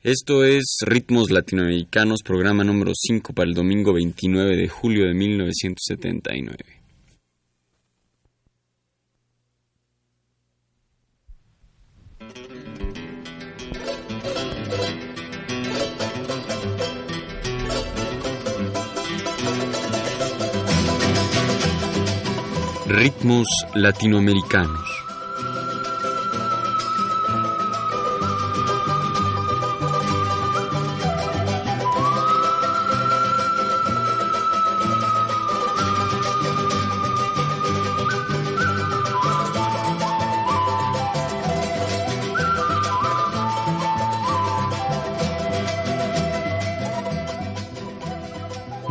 Esto es Ritmos Latinoamericanos, programa número 5 para el domingo 29 de julio de 1979. Ritmos Latinoamericanos.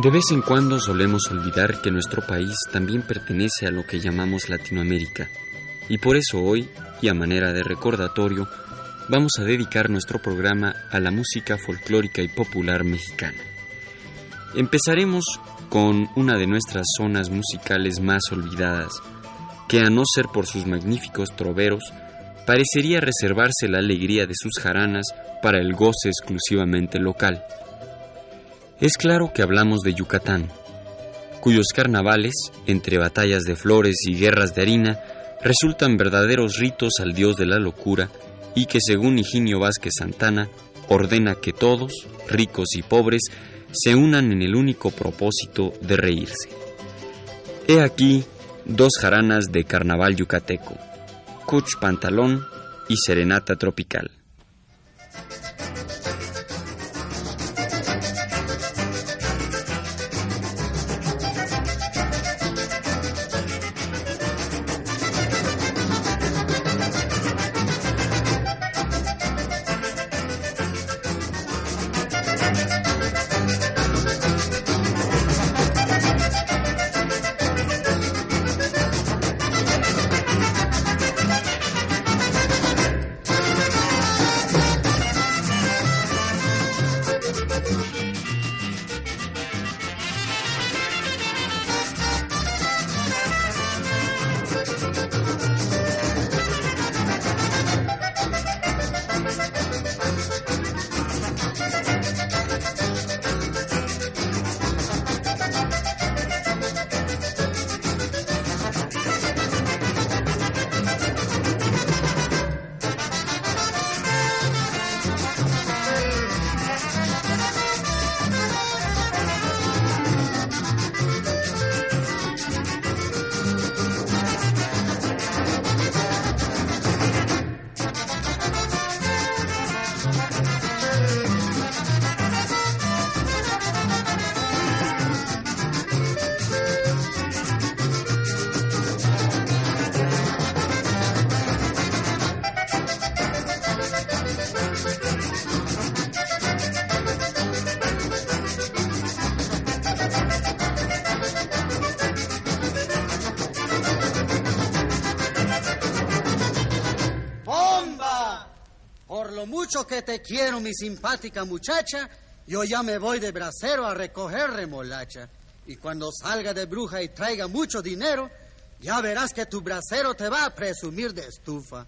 De vez en cuando solemos olvidar que nuestro país también pertenece a lo que llamamos Latinoamérica, y por eso hoy, y a manera de recordatorio, vamos a dedicar nuestro programa a la música folclórica y popular mexicana. Empezaremos con una de nuestras zonas musicales más olvidadas, que a no ser por sus magníficos troveros, parecería reservarse la alegría de sus jaranas para el goce exclusivamente local. Es claro que hablamos de Yucatán, cuyos carnavales, entre batallas de flores y guerras de harina, resultan verdaderos ritos al dios de la locura y que según Higinio Vázquez Santana ordena que todos, ricos y pobres, se unan en el único propósito de reírse. He aquí dos jaranas de carnaval yucateco, Cuch Pantalón y Serenata Tropical. que te quiero, mi simpática muchacha, yo ya me voy de bracero a recoger remolacha. Y cuando salga de bruja y traiga mucho dinero, ya verás que tu bracero te va a presumir de estufa.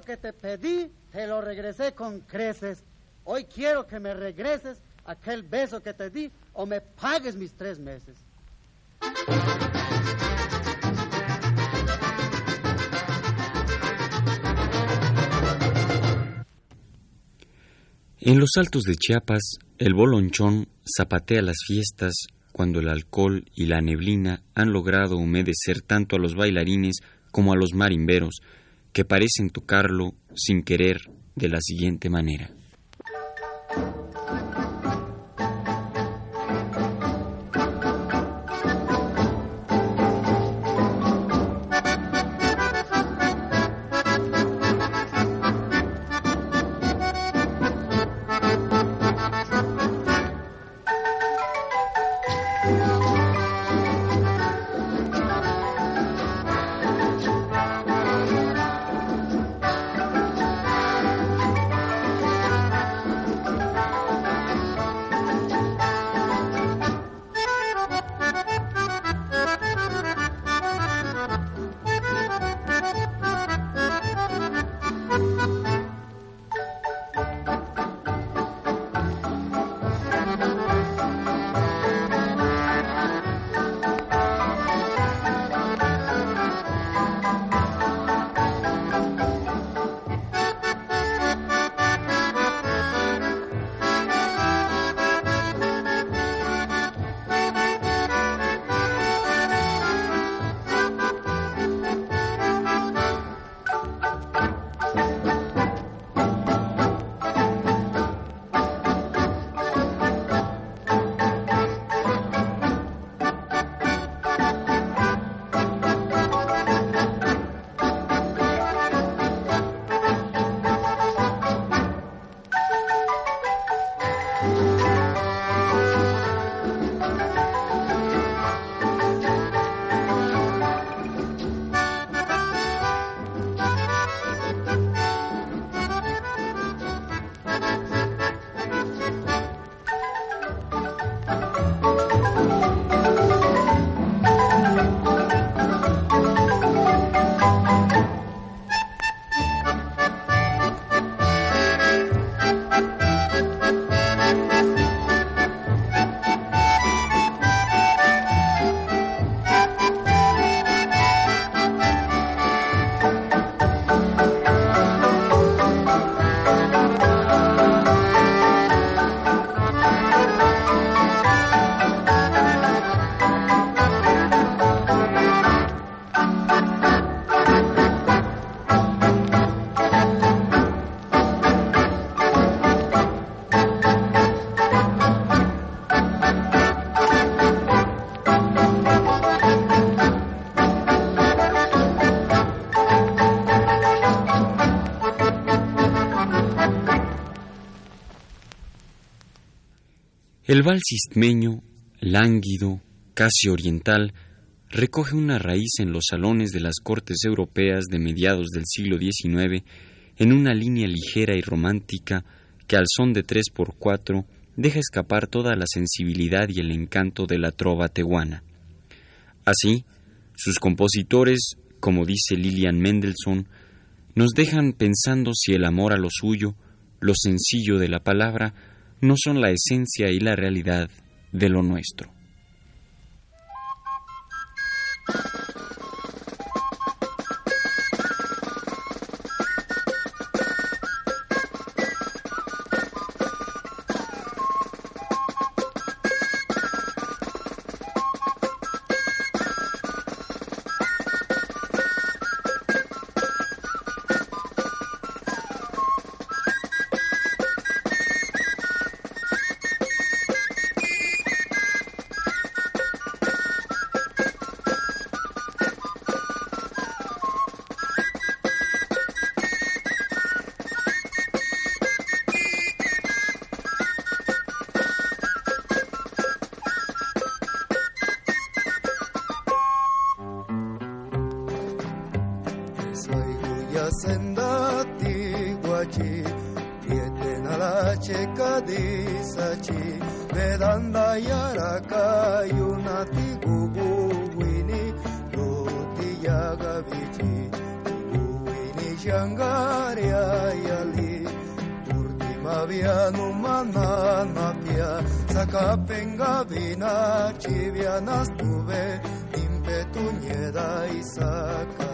Que te pedí, te lo regresé con creces. Hoy quiero que me regreses aquel beso que te di o me pagues mis tres meses. En los altos de Chiapas, el bolonchón zapatea las fiestas cuando el alcohol y la neblina han logrado humedecer tanto a los bailarines como a los marimberos, que parecen tocarlo sin querer de la siguiente manera. El vals istmeño, lánguido, casi oriental, recoge una raíz en los salones de las cortes europeas de mediados del siglo XIX en una línea ligera y romántica que al son de tres por cuatro deja escapar toda la sensibilidad y el encanto de la trova tehuana. Así, sus compositores, como dice Lilian Mendelssohn, nos dejan pensando si el amor a lo suyo, lo sencillo de la palabra, no son la esencia y la realidad de lo nuestro. Soy cuya senda tiguachi, pieten a la checa disachi, vedanda yaraka yuna tigubu wini, loti yagavichi, wini shangaria yali, urtima via numanana pia, sacapenga vina chivianas tuve, impetuñeda y saca.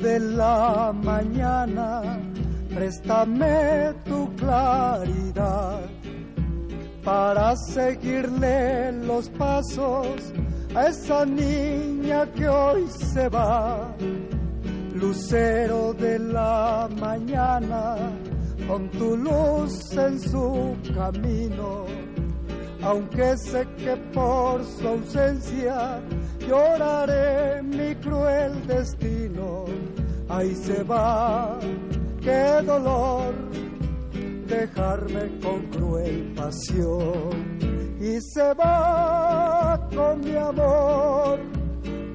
de la mañana, préstame tu claridad para seguirle los pasos a esa niña que hoy se va. Lucero de la mañana, con tu luz en su camino, aunque sé que por su ausencia lloraré mi cruel destino. Ahí se va, qué dolor dejarme con cruel pasión. Y se va con mi amor,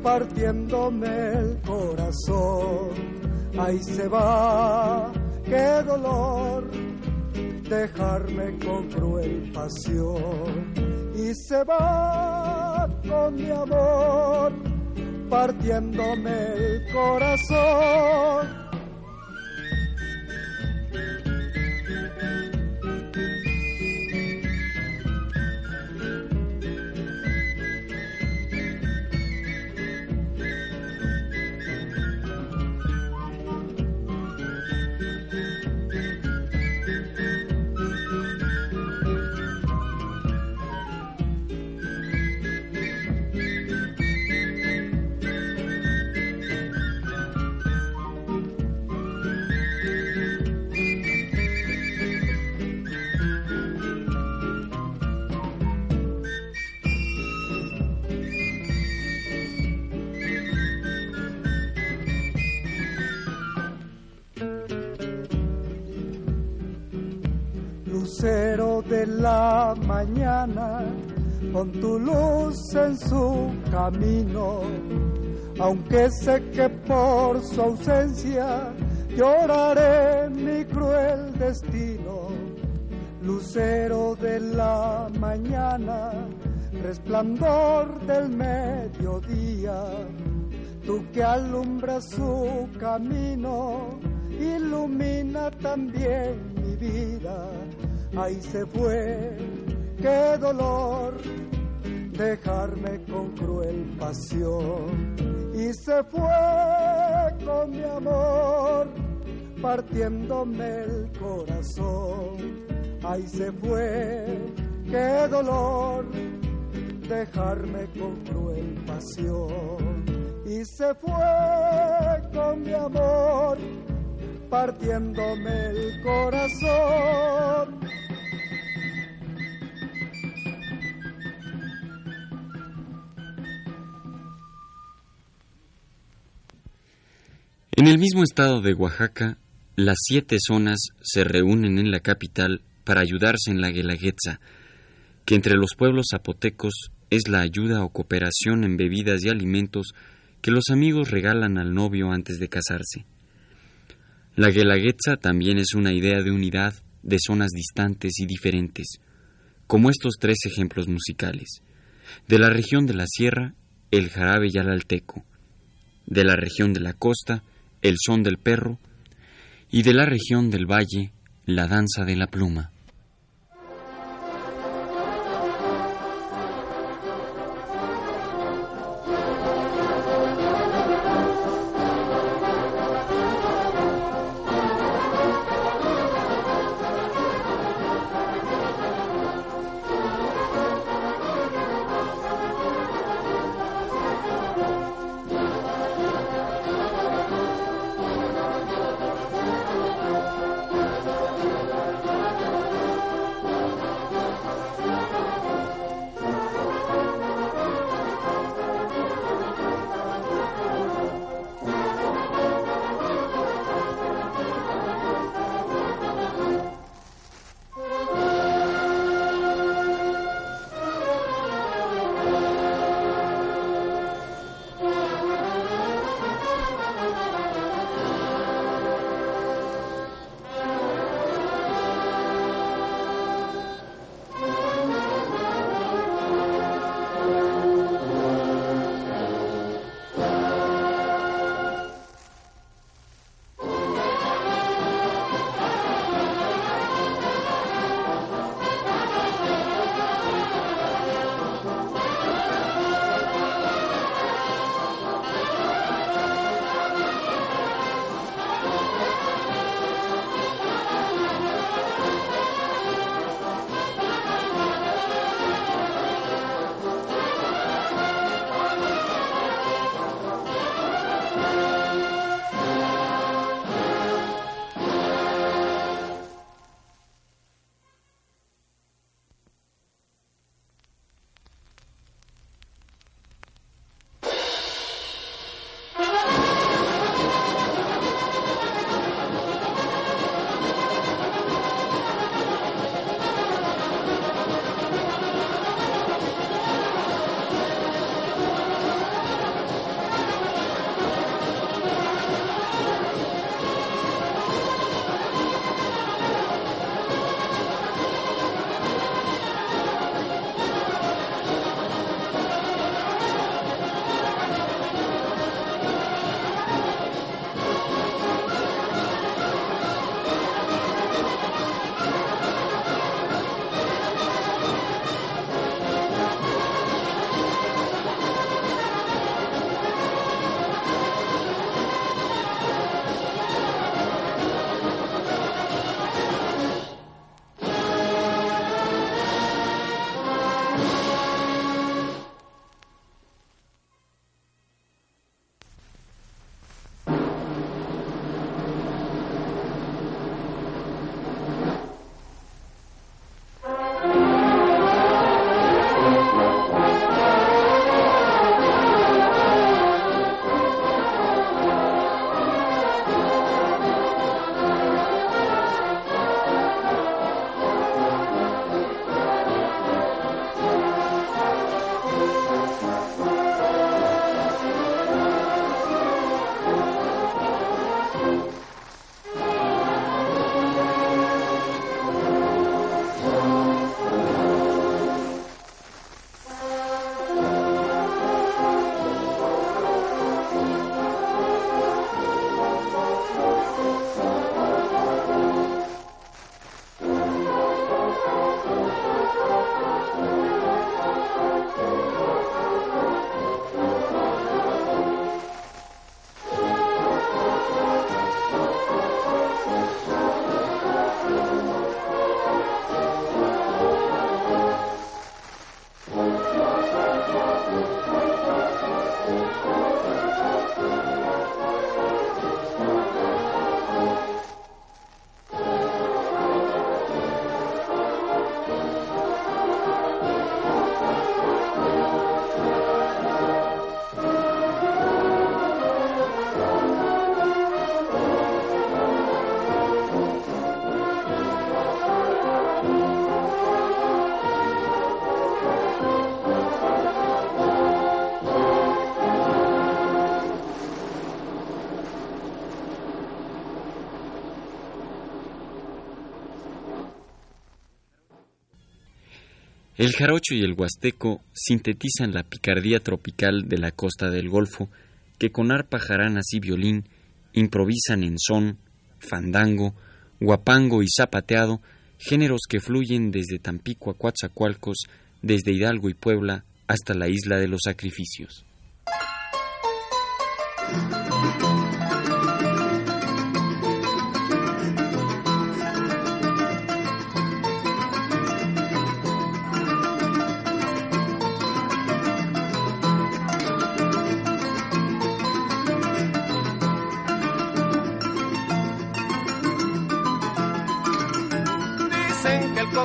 partiéndome el corazón. Ahí se va, qué dolor dejarme con cruel pasión. Y se va con mi amor, partiéndome el corazón. La mañana, con tu luz en su camino, aunque sé que por su ausencia lloraré mi cruel destino. Lucero de la mañana, resplandor del mediodía, tú que alumbras su camino, ilumina también mi vida. Ahí se fue, qué dolor dejarme con cruel pasión. Y se fue con mi amor, partiéndome el corazón. Ahí se fue, qué dolor, dejarme con cruel pasión. Y se fue con mi amor, partiéndome el corazón. En el mismo estado de Oaxaca, las siete zonas se reúnen en la capital para ayudarse en la Guelaguetza, que entre los pueblos zapotecos es la ayuda o cooperación en bebidas y alimentos que los amigos regalan al novio antes de casarse. La Guelaguetza también es una idea de unidad de zonas distantes y diferentes, como estos tres ejemplos musicales. De la región de la sierra, el jarabe yalalteco. De la región de la costa, el son del perro, y de la región del valle, la danza de la pluma. El jarocho y el huasteco sintetizan la picardía tropical de la costa del Golfo, que con arpa, jaranas y violín improvisan en son, fandango, guapango y zapateado, géneros que fluyen desde Tampico a Coatzacoalcos, desde Hidalgo y Puebla hasta la isla de los sacrificios.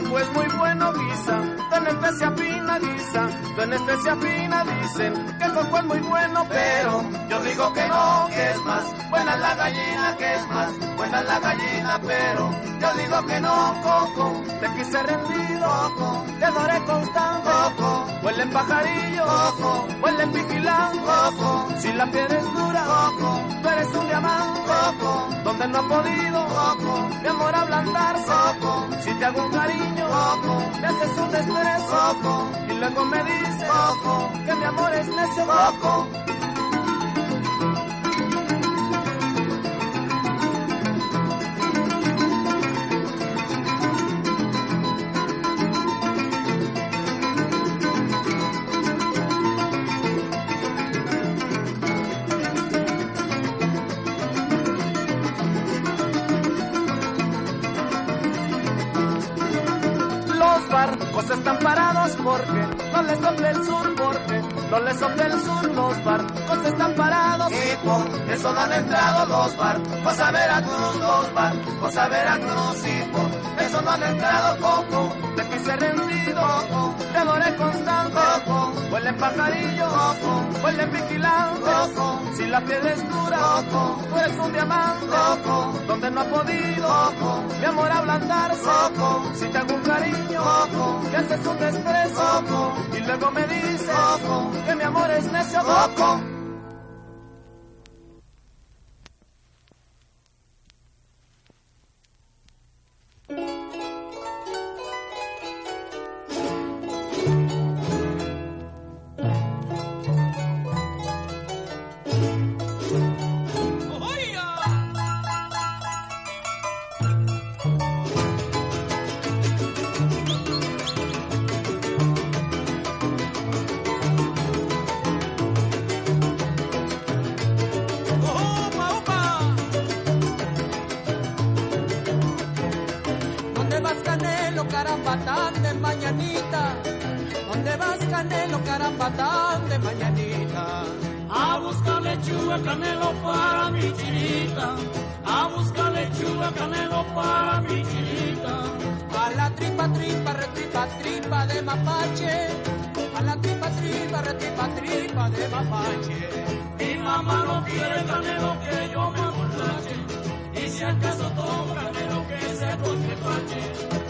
Coco es muy bueno, guisa, en especia fina, guisa, en especia fina, dicen que el coco es muy bueno, pero yo digo que no, que es más. Buena la gallina, que es más. Buena la gallina, pero yo digo que no, coco, te quise rendido, coco, te adoré constante, coco, huele en pajarillo, coco, huele en vigilante, coco, si la piel es dura, coco, tú eres un diamante, coco, donde no ha podido, coco, mi amor ablandarse, coco, si te hago un cariño, coco, me haces un desprecio, y luego me dices, que mi amor es necio. Eso no han entrado los barcos a Veracruz, los barcos a Veracruz y por eso no han entrado Coco, te quise rendido, te adoré constante, Coco, huele en pajarillo, Coco, huele en vigilante, si la piel es dura, tú eres un diamante, donde no ha podido, mi amor ablandarse, si te hago un cariño, Coco, que haces un desprecio, y luego me dices, que mi amor es necio, mapache. Mi mamá no quiere canelo que yo me borrache. Y si acaso tomo canelo que se acontrapache.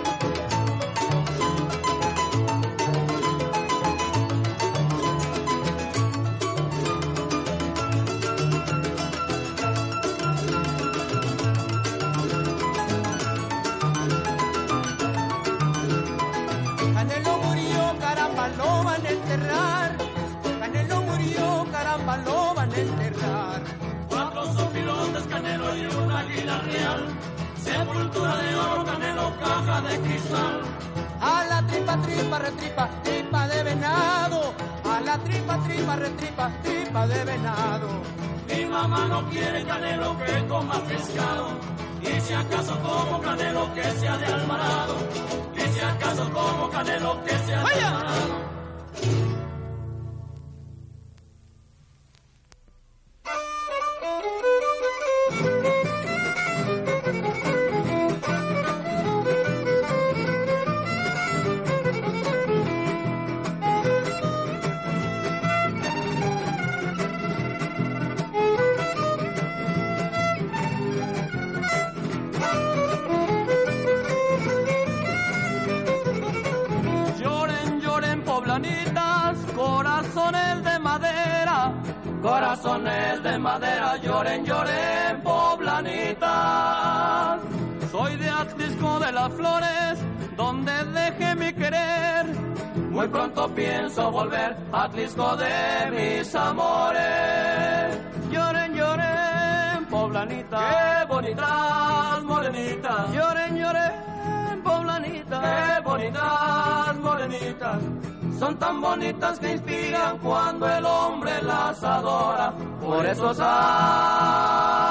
tripa, retripa, tripa de venado. A la tripa, tripa, retripa, tripa de venado. Mi mamá no quiere canelo que coma pescado. Y si acaso como canelo que sea de Alvarado, y si acaso como canelo que sea de Alvarado. Las Flores, donde dejé mi querer. Muy pronto pienso volver a Atlisco de mis amores. Lloren, lloren, poblanitas. Qué bonitas morenitas. Lloren, lloren, poblanitas. Qué bonitas morenitas son tan bonitas que inspiran cuando el hombre las adora, por eso saben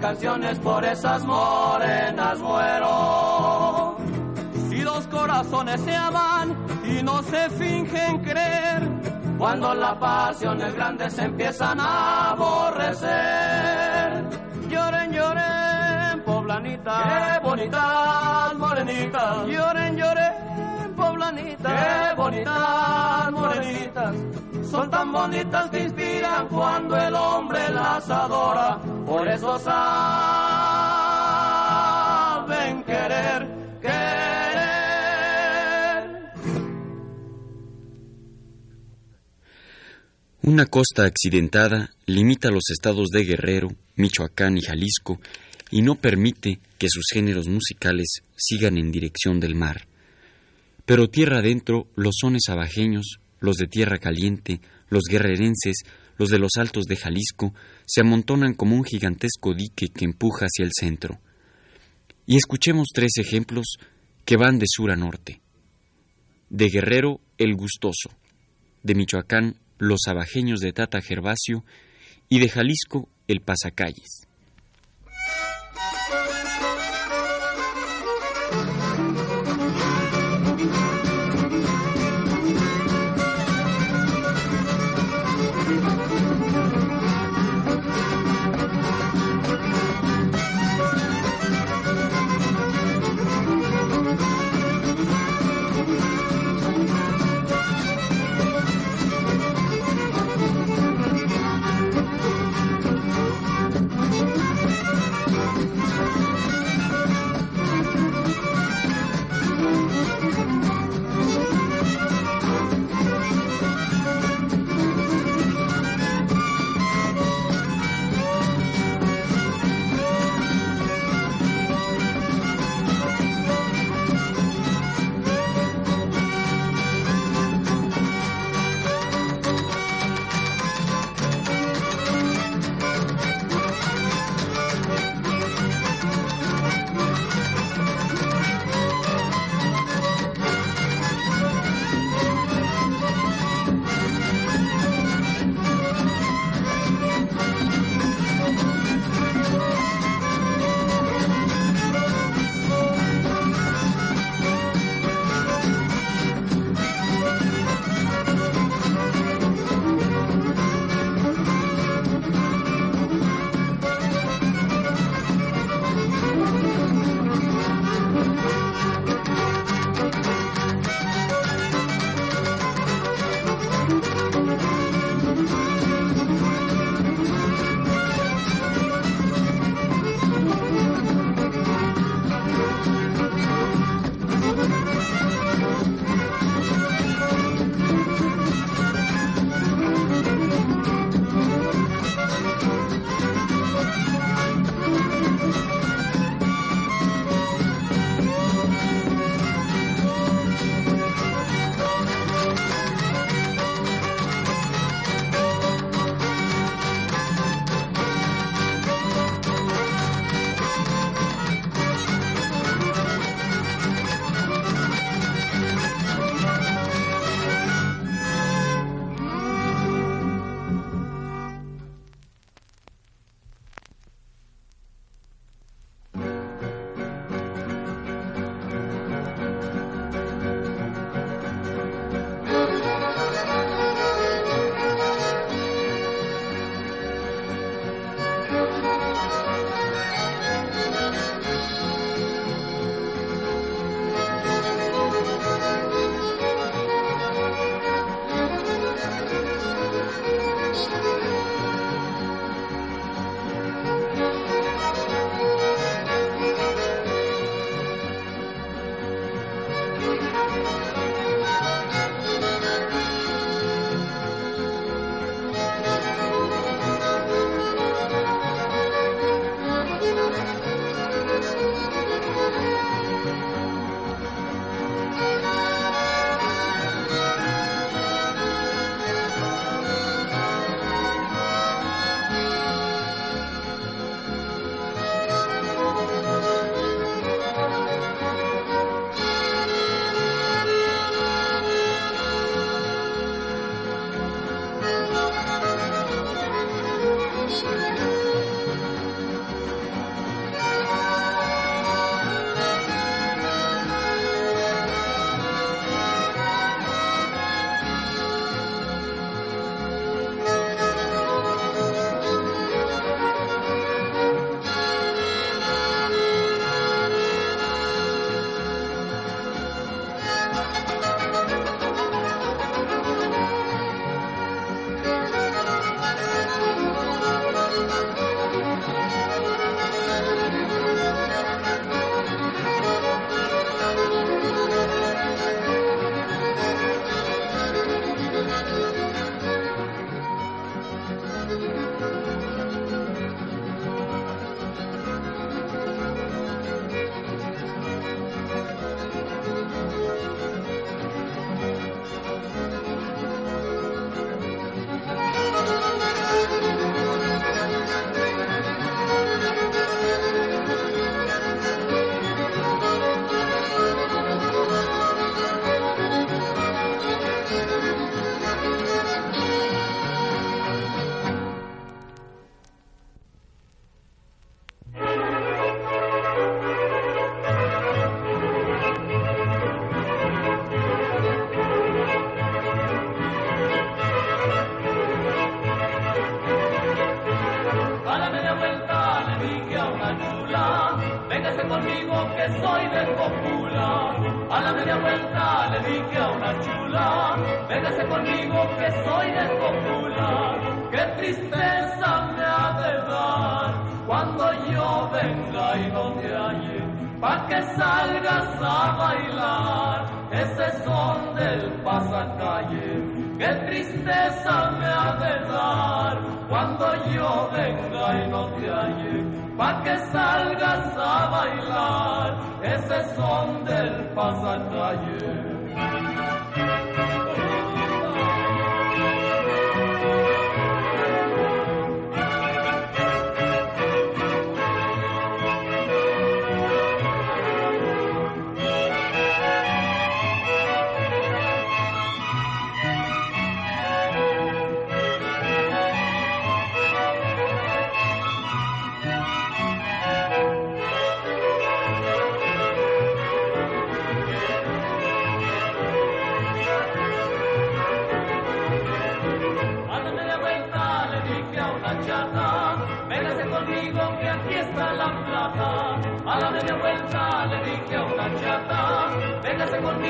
canciones, por esas morenas muero. Si dos corazones se aman y no se fingen creer, cuando la pasión es grande se empiezan a aborrecer. Lloren, lloren, poblanita, qué bonitas morenitas. Lloren, lloren, poblanita, qué bonitas morenitas son tan bonitas que inspiran cuando el hombre las adora. Por eso saben querer, querer. Una costa accidentada limita los estados de Guerrero, Michoacán y Jalisco y no permite que sus géneros musicales sigan en dirección del mar. Pero tierra adentro, los sones abajeños los de Tierra Caliente, los guerrerenses, los de los altos de Jalisco, se amontonan como un gigantesco dique que empuja hacia el centro. Y escuchemos tres ejemplos que van de sur a norte. De Guerrero, el gustoso. De Michoacán, los abajeños de Tata Gervasio. Y de Jalisco, el pasacalles. Pa' que salgas a bailar ese son del pasacalle. Qué tristeza me ha de dar cuando yo venga y no te halle pa' que salgas a bailar ese son del pasacalle.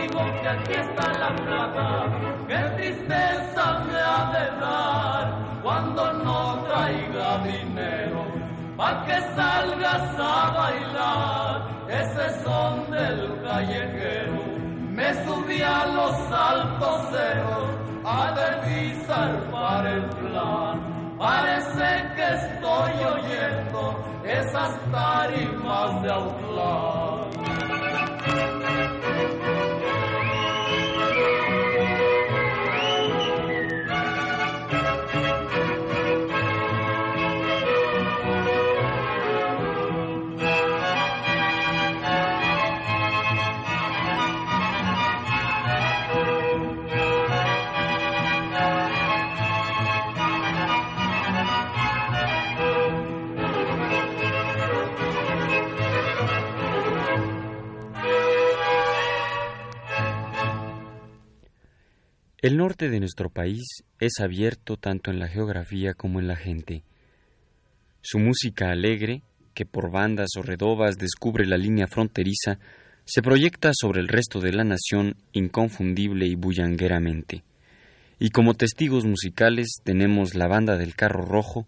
Aquí está la plata, qué tristeza me ha de dar cuando no traiga dinero, pa' que salgas a bailar ese son del callejero. Me subí a los altos cerros a revisar para el plan. Parece que estoy oyendo esas tarimas de Autlán. El norte de nuestro país es abierto tanto en la geografía como en la gente. Su música alegre, que por bandas o redobas descubre la línea fronteriza, se proyecta sobre el resto de la nación inconfundible y bullangueramente. Y como testigos musicales tenemos la banda del carro rojo,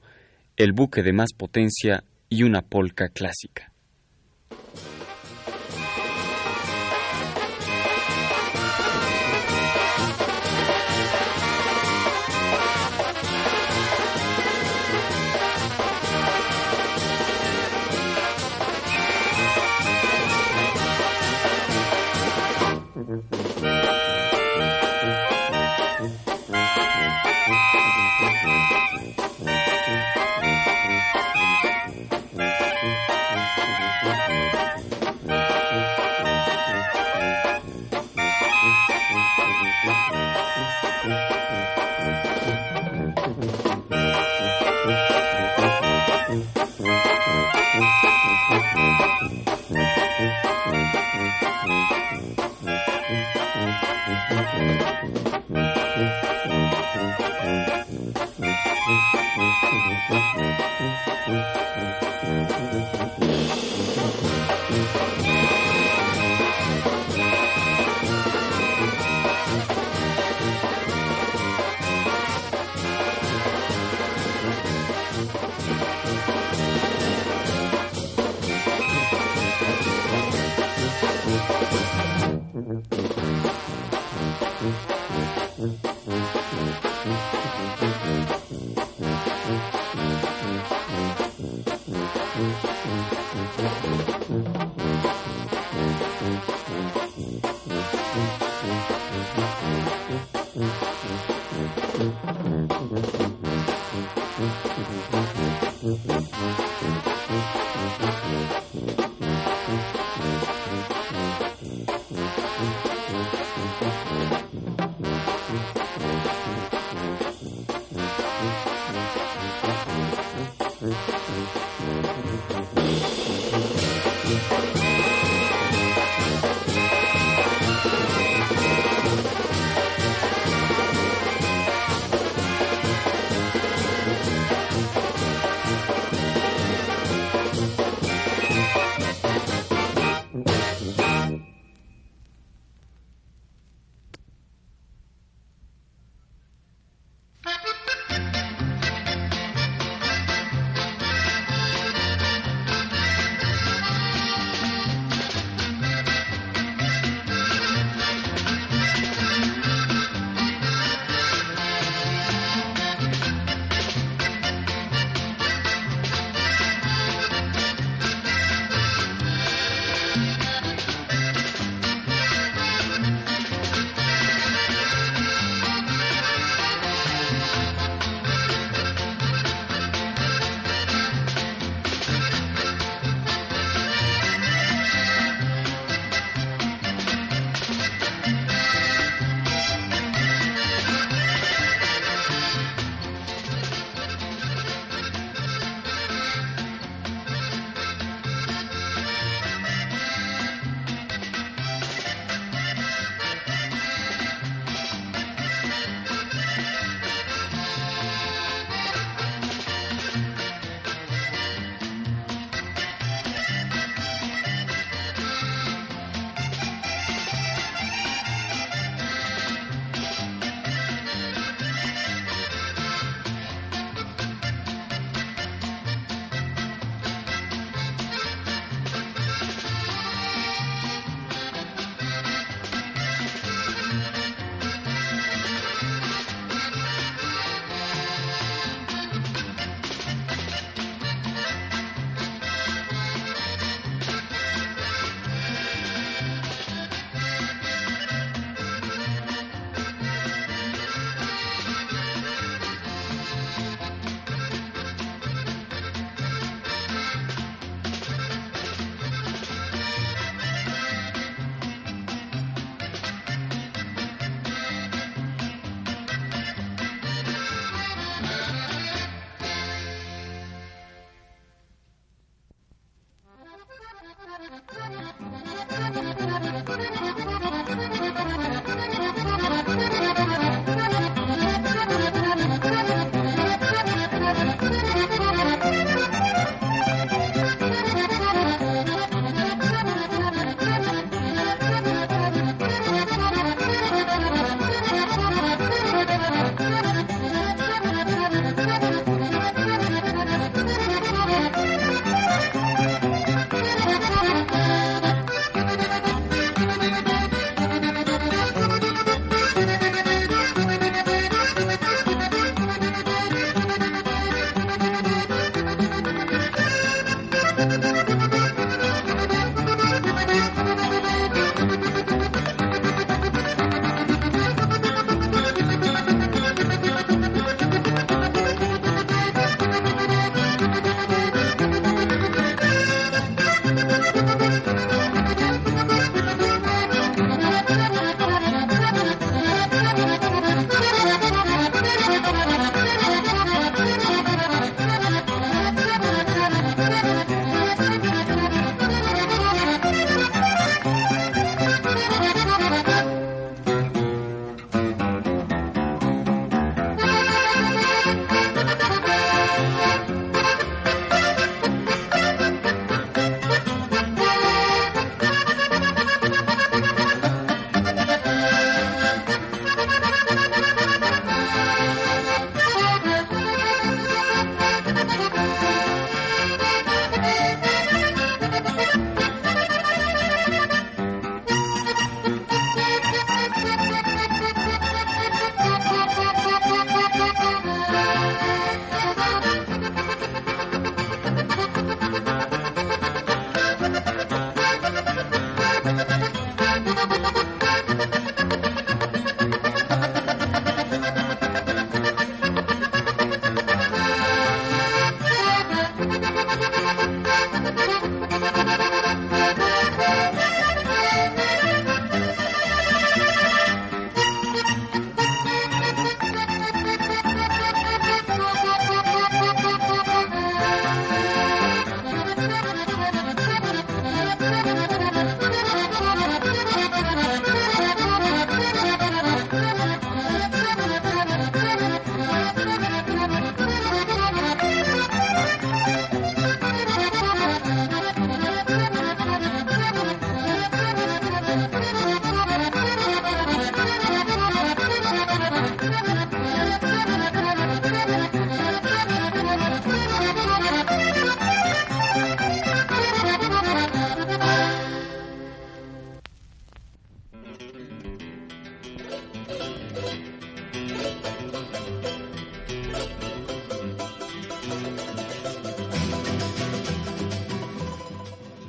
el buque de más potencia y una polca clásica.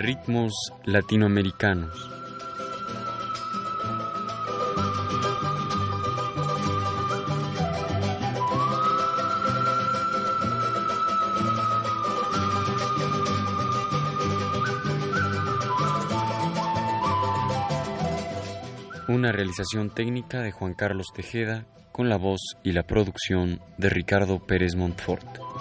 Ritmos latinoamericanos. Una realización técnica de Juan Carlos Tejeda con la voz y la producción de Ricardo Pérez Montfort.